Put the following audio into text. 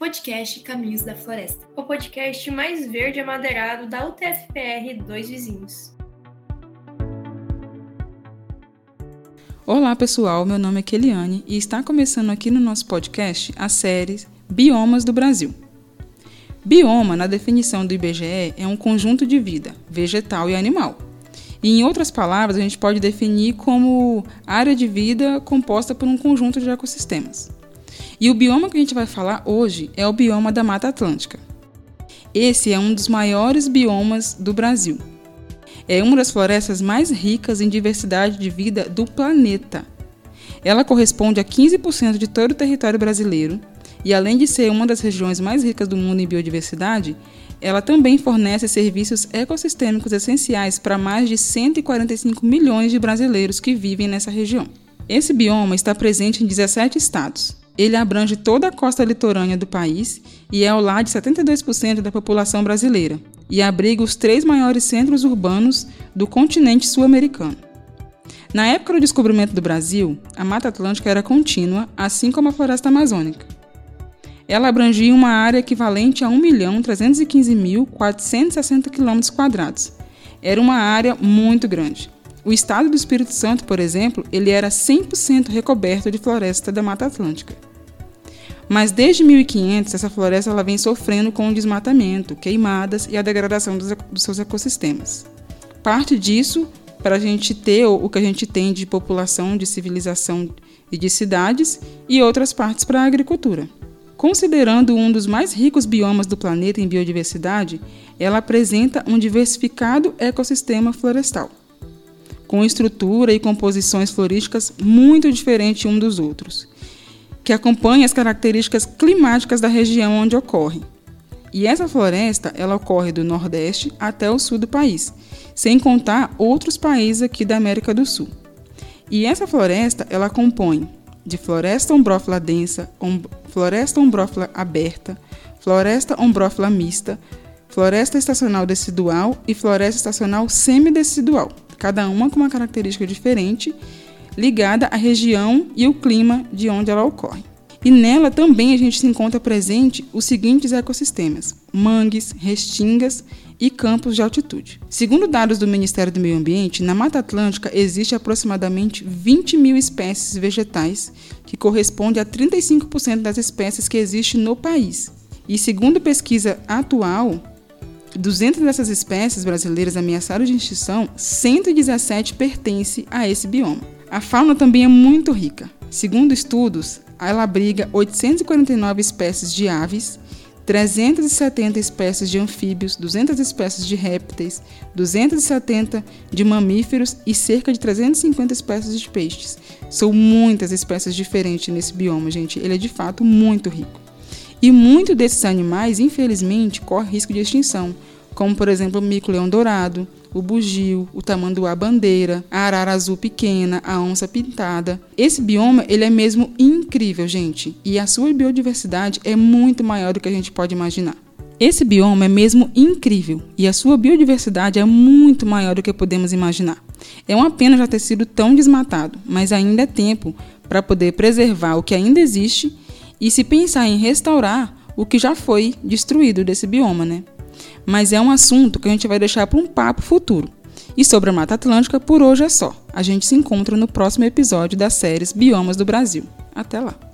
podcast Caminhos da Floresta, o podcast mais verde amadeirado da UTFPR Dois Vizinhos. Olá pessoal, meu nome é Keliane e está começando aqui no nosso podcast a série Biomas do Brasil. Bioma, na definição do IBGE, é um conjunto de vida, vegetal e animal. E, em outras palavras, a gente pode definir como área de vida composta por um conjunto de ecossistemas. E o bioma que a gente vai falar hoje é o bioma da Mata Atlântica. Esse é um dos maiores biomas do Brasil. É uma das florestas mais ricas em diversidade de vida do planeta. Ela corresponde a 15% de todo o território brasileiro e, além de ser uma das regiões mais ricas do mundo em biodiversidade, ela também fornece serviços ecossistêmicos essenciais para mais de 145 milhões de brasileiros que vivem nessa região. Esse bioma está presente em 17 estados, ele abrange toda a costa litorânea do país e é ao lar de 72% da população brasileira e abriga os três maiores centros urbanos do continente sul-americano. Na época do descobrimento do Brasil, a Mata Atlântica era contínua, assim como a floresta amazônica. Ela abrangia uma área equivalente a 1.315.460 km. Era uma área muito grande. O estado do Espírito Santo, por exemplo, ele era 100% recoberto de floresta da Mata Atlântica. Mas desde 1500, essa floresta ela vem sofrendo com o desmatamento, queimadas e a degradação dos, dos seus ecossistemas. Parte disso para a gente ter o que a gente tem de população, de civilização e de cidades, e outras partes para a agricultura. Considerando um dos mais ricos biomas do planeta em biodiversidade, ela apresenta um diversificado ecossistema florestal, com estrutura e composições florísticas muito diferentes um dos outros que acompanha as características climáticas da região onde ocorre. E essa floresta, ela ocorre do Nordeste até o sul do país, sem contar outros países aqui da América do Sul. E essa floresta, ela compõe de floresta ombrófila densa, floresta ombrófila aberta, floresta ombrófila mista, floresta estacional decidual e floresta estacional semidecidual, cada uma com uma característica diferente ligada à região e o clima de onde ela ocorre. E nela também a gente se encontra presente os seguintes ecossistemas: mangues, restingas e campos de altitude. Segundo dados do Ministério do Meio Ambiente, na Mata Atlântica existe aproximadamente 20 mil espécies vegetais, que corresponde a 35% das espécies que existem no país. E segundo pesquisa atual, 200 dessas espécies brasileiras ameaçadas de extinção, 117 pertencem a esse bioma. A fauna também é muito rica. Segundo estudos, ela abriga 849 espécies de aves, 370 espécies de anfíbios, 200 espécies de répteis, 270 de mamíferos e cerca de 350 espécies de peixes. São muitas espécies diferentes nesse bioma, gente. Ele é de fato muito rico. E muitos desses animais, infelizmente, correm risco de extinção, como por exemplo o mico-leão dourado, o bugio, o tamanduá bandeira, a arara azul pequena, a onça pintada. Esse bioma, ele é mesmo incrível, gente, e a sua biodiversidade é muito maior do que a gente pode imaginar. Esse bioma é mesmo incrível e a sua biodiversidade é muito maior do que podemos imaginar. É uma pena já ter sido tão desmatado, mas ainda é tempo para poder preservar o que ainda existe e se pensar em restaurar o que já foi destruído desse bioma, né? Mas é um assunto que a gente vai deixar para um papo futuro. E sobre a Mata Atlântica, por hoje é só. A gente se encontra no próximo episódio das séries Biomas do Brasil. Até lá!